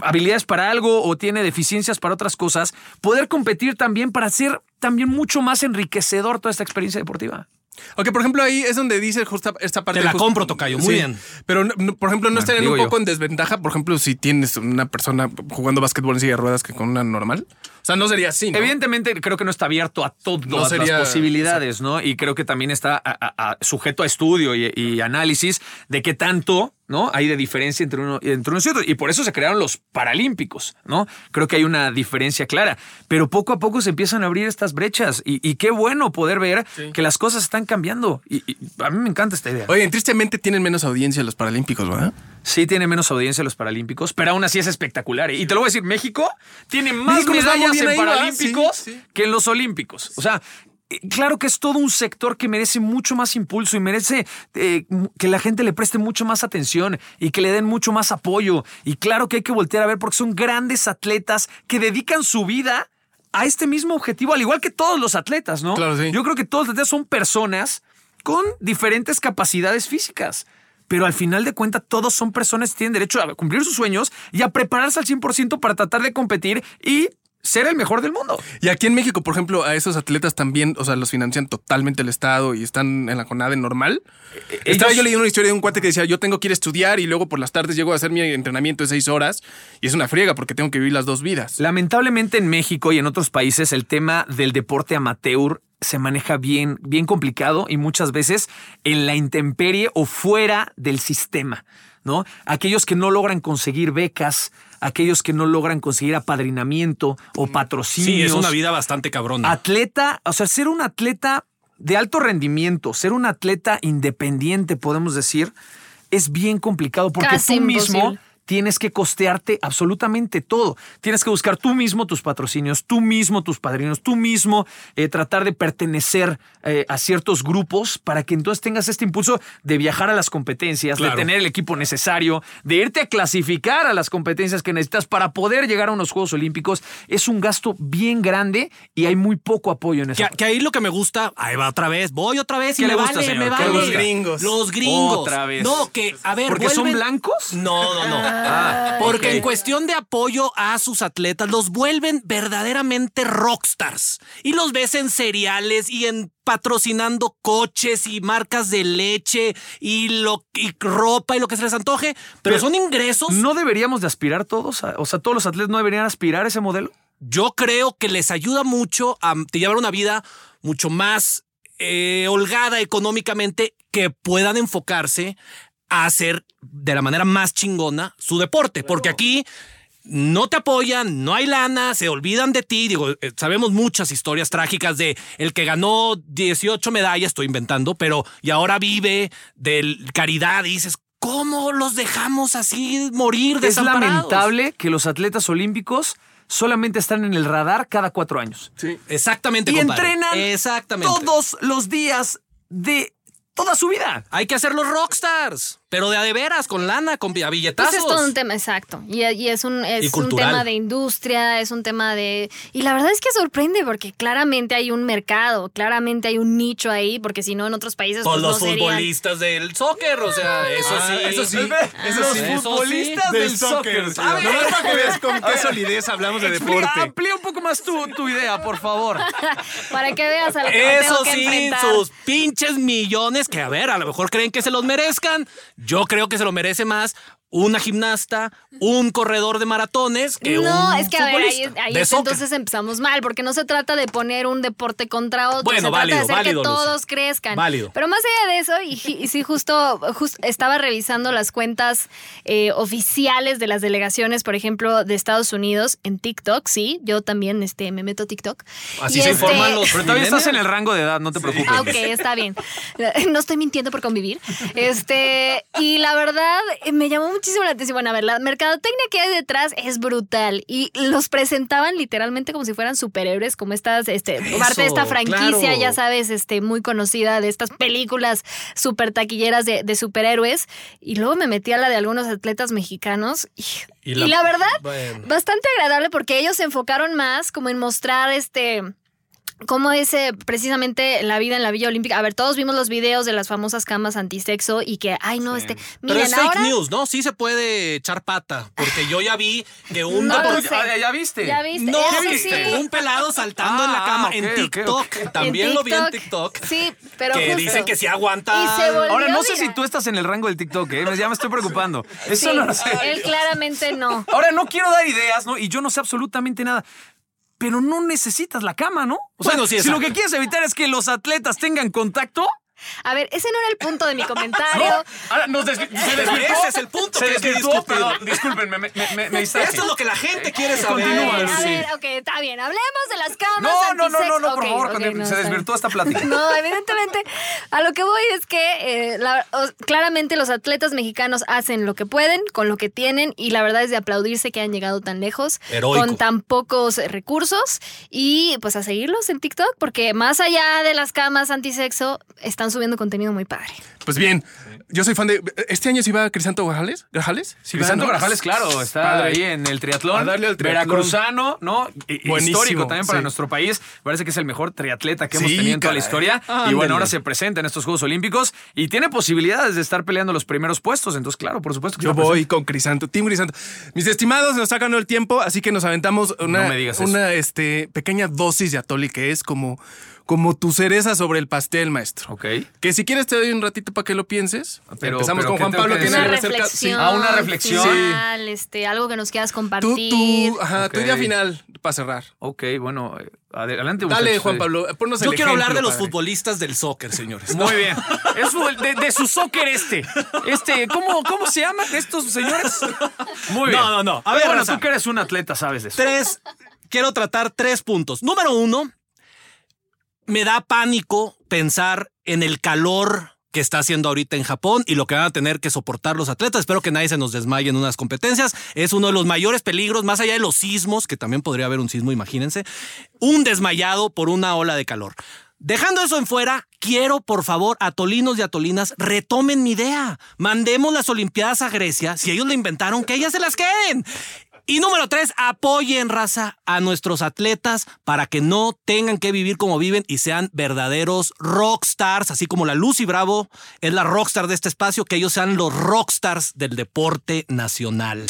habilidades para algo o tiene deficiencias para otras cosas, poder competir también para hacer también mucho más enriquecedor toda esta experiencia deportiva. Ok, por ejemplo, ahí es donde dice justa esta parte. Te la compro, Tocayo, muy bien. Pero, no- por ejemplo, no Bueno, estarían un yo. poco en desventaja, por ejemplo, si tienes una persona jugando básquetbol en silla de ruedas que con una normal. O sea, no sería así, ¿no? Evidentemente, creo que no está abierto a todas No sería- las posibilidades, ¿no? Y creo que también está a- a- a- sujeto a estudio y, y análisis de qué tanto, ¿no? Hay de diferencia entre uno, entre unos y otros. Y por eso se crearon los Paralímpicos, ¿no? Creo que hay una diferencia clara. Pero poco a poco se empiezan a abrir estas brechas. Y, y qué bueno poder ver que las cosas están cambiando. Y, y a mí me encanta esta idea. Oye, tristemente tienen menos audiencia los Paralímpicos, ¿verdad? Sí tiene menos audiencia los Paralímpicos, pero aún así es espectacular. Y te lo voy a decir, México tiene más México medallas en. Paralímpicos Sí, sí. que en los Olímpicos. O sea, eh, claro que es todo un sector que merece mucho más impulso y merece eh, que la gente le preste mucho más atención y que le den mucho más apoyo. Y claro que hay que voltear a ver porque son grandes atletas que dedican su vida a este mismo objetivo, al igual que todos los atletas, ¿no? Claro, sí. Yo creo que todos los atletas son personas con diferentes capacidades físicas. Pero al final de cuentas, todos son personas que tienen derecho a cumplir sus sueños y a prepararse al 100% para tratar de competir y ser el mejor del mundo. Y aquí en México, por ejemplo, a esos atletas también, o sea, los financian totalmente el Estado y están en la CONADE normal. Estaba ellos- yo leyendo una historia de un cuate que decía, yo tengo que ir a estudiar y luego por las tardes llego a hacer mi entrenamiento de seis horas y es una friega porque tengo que vivir las dos vidas. Lamentablemente en México y en otros países el tema del deporte amateur se maneja bien, bien complicado y muchas veces en la intemperie o fuera del sistema, ¿no? Aquellos que no logran conseguir becas, aquellos que no logran conseguir apadrinamiento o patrocinios. Sí, es una vida bastante cabrona. Atleta, o sea, ser un atleta de alto rendimiento, ser un atleta independiente, podemos decir, es bien complicado porque Casi tú mismo imposible. Tienes que costearte absolutamente todo. Tienes que buscar tú mismo tus patrocinios, tú mismo tus padrinos, tú mismo eh, tratar de pertenecer eh, a ciertos grupos para que entonces tengas este impulso de viajar a las competencias, Claro. de tener el equipo necesario, de irte a clasificar a las competencias que necesitas para poder llegar a unos Juegos Olímpicos. Es un gasto bien grande y hay muy poco apoyo en eso. Que, que ahí lo que me gusta, ahí va otra vez, voy otra vez y ¿Qué me le gusta, vale, señor? me ¿Qué vale. le gusta? Los gringos. Los gringos. Otra vez. No, que, a ver, ¿Porque son blancos? No, no, no. Ah, Porque en cuestión de apoyo a sus atletas, los vuelven verdaderamente rockstars. Y los ves en cereales y en patrocinando coches y marcas de leche y, lo, y ropa y lo que se les antoje. Pero, Pero son ingresos. ¿No deberíamos de aspirar todos? a- o sea, todos los atletas no deberían aspirar a ese modelo. Yo creo que les ayuda mucho a llevar una vida mucho más eh, holgada económicamente, que puedan enfocarse a hacer de la manera más chingona su deporte. Porque aquí no te apoyan, no hay lana, se olvidan de ti. Digo, eh, sabemos muchas historias trágicas de el que ganó 18 medallas, estoy inventando, pero y ahora vive de caridad y dices, ¿cómo los dejamos así morir Es desamparados? lamentable que los atletas olímpicos solamente están en el radar cada cuatro años. Sí. Exactamente, Y compadre. entrenan Exactamente. todos los días de toda su vida. Hay que hacer los rockstars, pero de a de veras, con lana, con a Pues billetazos. es todo un tema, exacto. Y, y es, un, Y es un tema de industria, es un tema de... Y la verdad es que sorprende porque claramente hay un mercado, claramente hay un nicho ahí, porque si no en otros países... Pues Pues, los no serían- futbolistas del soccer, o sea, eso Ah, sí. eso sí. Los Eso sí. futbolistas Del del soccer. sí. A ver, para que veas con qué solidez hablamos de explica- deporte. Amplía un poco más tu, tu idea, por favor. *laughs* Para que veas a lo que Eso que sí, enfrentar. sus pinches millones que, a ver, a lo mejor creen que se los merezcan. Yo creo que se lo merece más una gimnasta, un corredor de maratones que no, un es que a ver, ahí, es- entonces empezamos mal, porque no se trata de poner un deporte contra otro, Bueno, se válido, trata de hacer válido, que Lucy. todos crezcan. Válido. Pero más allá de eso, y, y sí, justo, jus- estaba revisando las cuentas eh, oficiales de las delegaciones, por ejemplo, de Estados Unidos en TikTok, sí, yo también este, me meto a TikTok. Así Y se este- informan los Pero todavía estás en el rango de edad, no te preocupes. Ah, ok, está bien. *laughs* No estoy mintiendo por convivir. Este, y la verdad, eh, me llamó muchísimo la atención. Bueno, a ver, la mercadotecnia que hay detrás es brutal. Y los presentaban literalmente como si fueran superhéroes, como estas, este, parte de esta franquicia, claro. ya sabes, este, muy conocida de estas películas super taquilleras de, de superhéroes. Y luego me metí a la de algunos atletas mexicanos. Y, Y y la- la, verdad, bueno. bastante agradable porque ellos se enfocaron más como en mostrar este cómo es eh, precisamente la vida en la Villa Olímpica. A ver, todos vimos los videos de las famosas camas antisexo y que, ay, no, este. Pero Miren, es fake ahora. news, ¿no? Sí se puede echar pata. Porque yo ya vi que un, No lo Ah, sé. ¿ya, ya viste? ¿Ya viste? No, Eso sí. un pelado saltando en la Ah, cama en ok, TikTok. ok. También En lo vi en TikTok. Sí, pero. que justo. dicen que sí aguanta. Y se volvió Ahora, no sé si tú estás en el rango del TikTok, ¿eh? Ya me estoy preocupando. Eso Sí, no lo sé. Él claramente no. Ahora, no quiero dar ideas, ¿no? Y yo no sé absolutamente nada. Pero no necesitas la cama, ¿no? O sea, Bueno, sí, si lo que quieres evitar es que los atletas tengan contacto. A ver, ese no era el punto de mi *laughs* comentario. Ahora nos desvi- se desvirtuó. Ese es el punto Se desvirtuó, perdón, discúlpenme, me. Esto es lo que la gente quiere A saber. Continúa, ver, a sí. ver, ok, está bien. Hablemos de las camas. No, no, no, no, no, por favor, ok, continúa. no, se desvirtuó esta plática. *laughs* No, evidentemente, a lo que voy es que eh, la- o- claramente los atletas mexicanos hacen lo que pueden con lo que tienen y la verdad es de aplaudirse que han llegado tan lejos Heroico. con tan pocos recursos y pues a seguirlos en TikTok porque más allá de las camas antisexo están subiendo contenido muy padre. Pues bien, yo soy fan de. ¿Este año sí va Crisanto Grajales? ¿Grajales? Sí va, Crisanto ¿no? Grajales, claro, está Padre. ahí en el triatlón. A darle al triatlón. Veracruzano, ¿no? Buenísimo, Histórico también para sí. nuestro país. Parece que es el mejor triatleta que hemos Sí, tenido en toda la historia. Y bueno, ahora se presenta en estos Juegos Olímpicos y tiene posibilidades de estar peleando los primeros puestos. Entonces, claro, por supuesto que Yo voy con Crisanto, Team Crisanto. Mis estimados, nos sacan el tiempo, así que nos aventamos una, No me digas eso. una este, pequeña dosis de atoli que es como, como tu cereza sobre el pastel, maestro. Ok. Que si quieres te doy un ratito para que lo pienses. Pero- Empezamos pero con ¿qué Juan Pablo, que Una acerca- reflexión. Ah, una reflexión. final, este, algo que nos quieras Tú, compartir. tú, ajá, tu idea final para cerrar. Ok, bueno, eh, adelante. Dale, muchachos. Juan Pablo, ponnos el Yo quiero hablar de los padre. futbolistas del soccer, señores. Muy bien. Es de, de su soccer este. Este, ¿cómo, cómo se llaman estos señores? Muy bien. No, no, no. A ver, bueno, Raza. tú que eres un atleta, sabes de eso. Tres, quiero tratar tres puntos. Número uno, me da pánico pensar en el calor que está haciendo ahorita en Japón y lo que van a tener que soportar los atletas. Espero que nadie se nos desmaye en unas competencias. Es uno de los mayores peligros, más allá de los sismos, que también podría haber un sismo, imagínense, un desmayado por una ola de calor. Dejando eso en fuera, quiero, por favor, atolinos y atolinas, retomen mi idea. Mandemos las Olimpiadas a Grecia. Si ellos la inventaron, que ellas se las queden. Y número tres, apoyen, raza, a nuestros atletas para que no tengan que vivir como viven y sean verdaderos rockstars, así como la Lucy Bravo es la rockstar de este espacio, que ellos sean los rockstars del deporte nacional.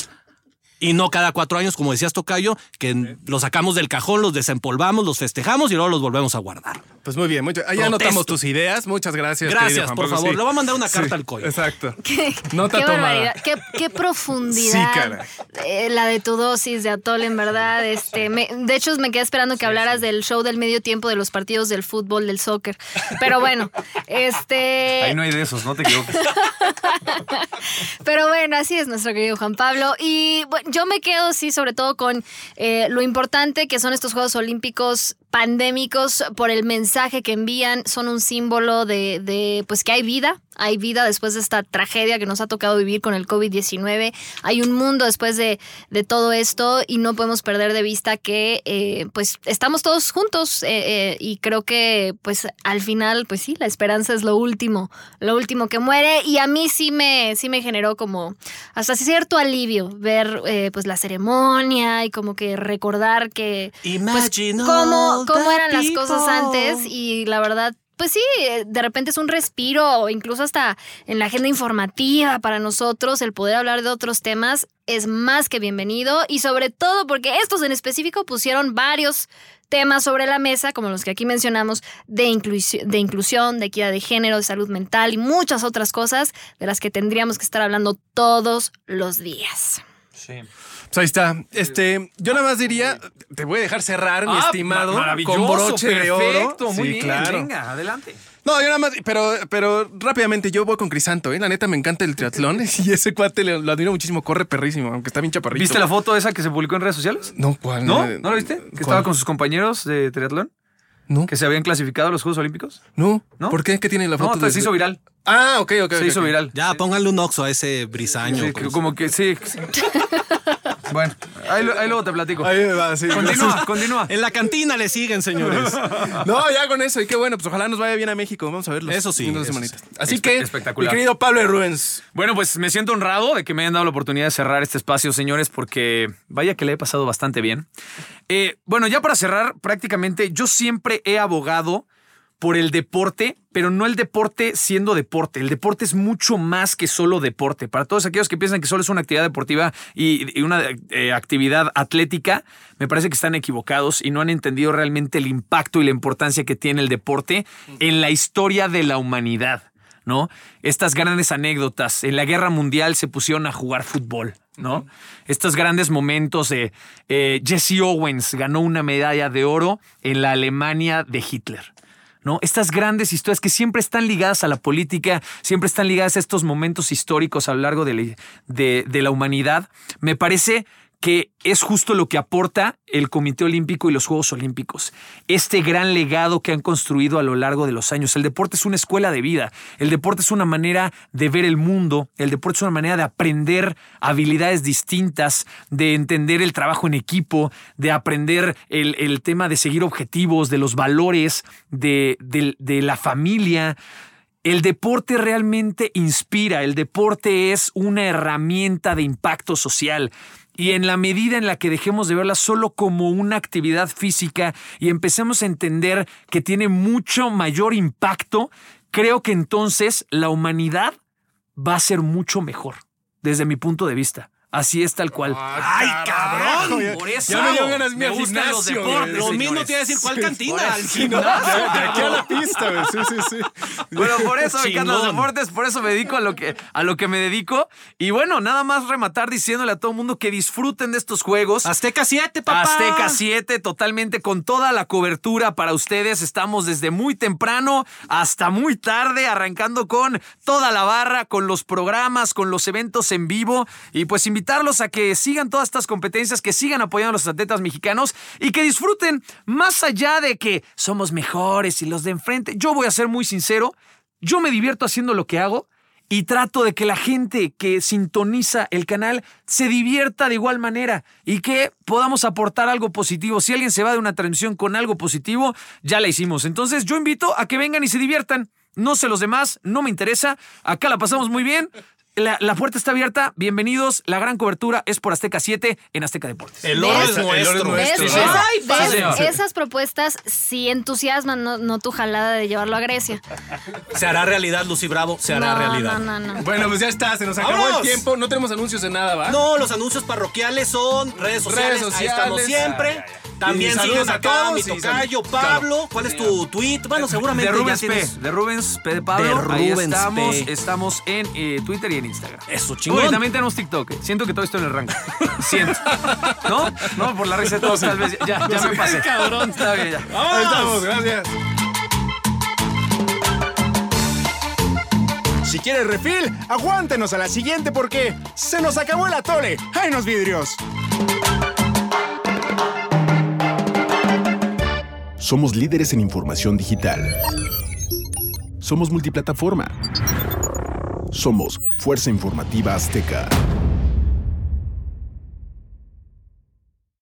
Y no cada cuatro años, como decías Tocayo, que los sacamos del cajón, los desempolvamos, los festejamos y luego los volvemos a guardar. Pues muy bien, mucho, ahí Protesto. anotamos tus ideas. Muchas gracias. Gracias, Juan por Pablo, favor. sí. Le voy a mandar una carta Sí, al COI. Exacto. *laughs* Qué, Nota qué tomada. qué, qué *laughs* profundidad. Eh, la de tu dosis de atole, en verdad. Este, me- de hecho, me quedé esperando que hablaras del show del medio tiempo de los partidos del fútbol, del soccer. Pero bueno, este. Ahí no hay de esos, no te equivoques. *laughs* Pero bueno, así es nuestro querido Juan Pablo. Y bueno, yo me quedo, sí, sobre todo con eh, lo importante que son estos Juegos Olímpicos pandémicos por el mensaje que envían. Son un símbolo de, de, pues que hay vida, hay vida después de esta tragedia que nos ha tocado vivir con el COVID-19. Hay un mundo después de, de todo esto y no podemos perder de vista que eh, pues estamos todos juntos eh, eh, y creo que pues al final pues sí, la esperanza es lo último, lo último que muere y a mí sí me, sí me generó como hasta cierto alivio ver eh, pues la ceremonia y como que recordar que pues, cómo, cómo eran las cosas antes y la verdad pues sí, de repente es un respiro, o incluso hasta en la agenda informativa para nosotros, el poder hablar de otros temas es más que bienvenido y sobre todo porque estos en específico pusieron varios temas sobre la mesa, como los que aquí mencionamos, de, inclusi- de inclusión, de equidad de género, de salud mental y muchas otras cosas de las que tendríamos que estar hablando todos los días. Pues ahí está. Este, yo nada más diría, te voy a dejar cerrar, mi Ah, estimado, con broche de oro. perfecto, muy Sí, bien, claro. venga, adelante. No, yo nada más, pero, pero rápidamente, yo voy con Crisanto, ¿eh? La neta me encanta el triatlón *laughs* y ese cuate le- lo admiro muchísimo, corre perrísimo, aunque está bien chaparrito. ¿Viste la foto esa que se publicó en redes sociales? No, ¿cuál? ¿No? ¿No la viste? Que ¿Cuál? estaba con sus compañeros de triatlón, No, que se habían clasificado a los Juegos Olímpicos. no, ¿No? ¿Por qué? ¿Qué tiene la No, foto? entonces se hizo viral. Ah, ok, ok. Se hizo viral. Ya, pónganle un oxo a ese brisaño. Sí, como que- como que sí. *laughs* bueno, Ahí, luego te platico. Ahí va, sí. Continúa, *laughs* continúa. En la cantina le siguen, señores. *laughs* No, ya con eso. Y qué bueno, pues ojalá nos vaya bien a México. Vamos a verlo. Eso sí, En dos eso semanitas. sí. Así Espe- que, espectacular. mi querido Pablo de Rubens. Bueno, pues me siento honrado de que me hayan dado la oportunidad de cerrar este espacio, señores, porque vaya que le he pasado bastante bien. Eh, bueno, ya para cerrar, prácticamente yo siempre he abogado por el deporte, pero no el deporte siendo deporte. El deporte es mucho más que solo deporte. Para todos aquellos que piensan que solo es una actividad deportiva y, y una eh, actividad atlética, me parece que están equivocados y no han entendido realmente el impacto y la importancia que tiene el deporte en la historia de la humanidad. ¿no? Estas grandes anécdotas. En la guerra mundial se pusieron a jugar fútbol, ¿no? Estos grandes momentos de eh, Jesse Owens ganó una medalla de oro en la Alemania de Hitler. ¿No? Estas grandes historias que siempre están ligadas a la política, siempre están ligadas a estos momentos históricos a lo largo de la, de- de la humanidad, me parece que es justo lo que aporta el Comité Olímpico y los Juegos Olímpicos. Este gran legado que han construido a lo largo de los años. El deporte es una escuela de vida. El deporte es una manera de ver el mundo. El deporte es una manera de aprender habilidades distintas, de entender el trabajo en equipo, de aprender el, el tema de seguir objetivos, de los valores, de, de- de la familia. El deporte realmente inspira, el deporte es una herramienta de impacto social. Y en la medida en la que dejemos de verla solo como una actividad física y empecemos a entender que tiene mucho mayor impacto, creo que entonces la humanidad va a ser mucho mejor, desde mi punto de vista. Así es tal cual. ¡Ay, cabrón! ya- Por eso ya me dio ganas de me gustan los gimnasio, deportes, Lo mismo te iba a decir, ¿cuál cantina? Por Al eso. gimnasio. De aquí a la pista, güey. Sí, sí, sí. Bueno, por eso me encantan los deportes, por eso me dedico a lo que a lo que me dedico. Y bueno, nada más rematar diciéndole a todo el mundo que disfruten de estos juegos. Azteca 7, papá. Azteca 7, totalmente con toda la cobertura para ustedes. Estamos desde muy temprano hasta muy tarde, arrancando con toda la barra, con los programas, con los eventos en vivo. Y pues invitarlos a que sigan todas estas competencias, que sigan apoyando a los atletas mexicanos y que disfruten más allá de que somos mejores y los de enfrente. Yo voy a ser muy sincero, yo me divierto haciendo lo que hago. Y trato de que la gente que sintoniza el canal se divierta de igual manera y que podamos aportar algo positivo. Si alguien se va de una transmisión con algo positivo, ya la hicimos. Entonces yo invito a que vengan y se diviertan. No sé los demás, no me interesa. Acá la pasamos muy bien. La, la puerta está abierta. Bienvenidos. La gran cobertura es por Azteca 7 en Azteca Deportes. El oro es nuestro. esas propuestas sí entusiasman, no, no tu jalada de llevarlo a Grecia. Se hará realidad, Lucy Bravo. Se hará no, realidad. no, no, no. Bueno, pues ya está. Se nos acabó ¡Vámonos! el tiempo. No tenemos anuncios de nada, ¿va? No, los anuncios parroquiales son redes sociales. Redes Ahí estamos siempre. También siguen a acá todos mi tocayo Pablo. ¿Cuál es tu tweet? Bueno, seguramente De ya Rubens P. tienes. De Rubens P. de Pablo. De Ahí Rubens estamos. P. Estamos en eh, Twitter y en Instagram. Eso, Uy, chingón. también tenemos TikTok. Siento que todo estoy en el rango. *laughs* Siento. ¿No? No, por la risa de todos, tal vez. Ya, ya me *laughs* pasé. Cabrón. Está bien, ya. Ahí estamos. Gracias. Si quieres refil, aguántenos a la siguiente porque se nos acabó el atole. ¡Ay, los vidrios! Somos líderes en información digital. Somos multiplataforma. Somos Fuerza Informativa Azteca.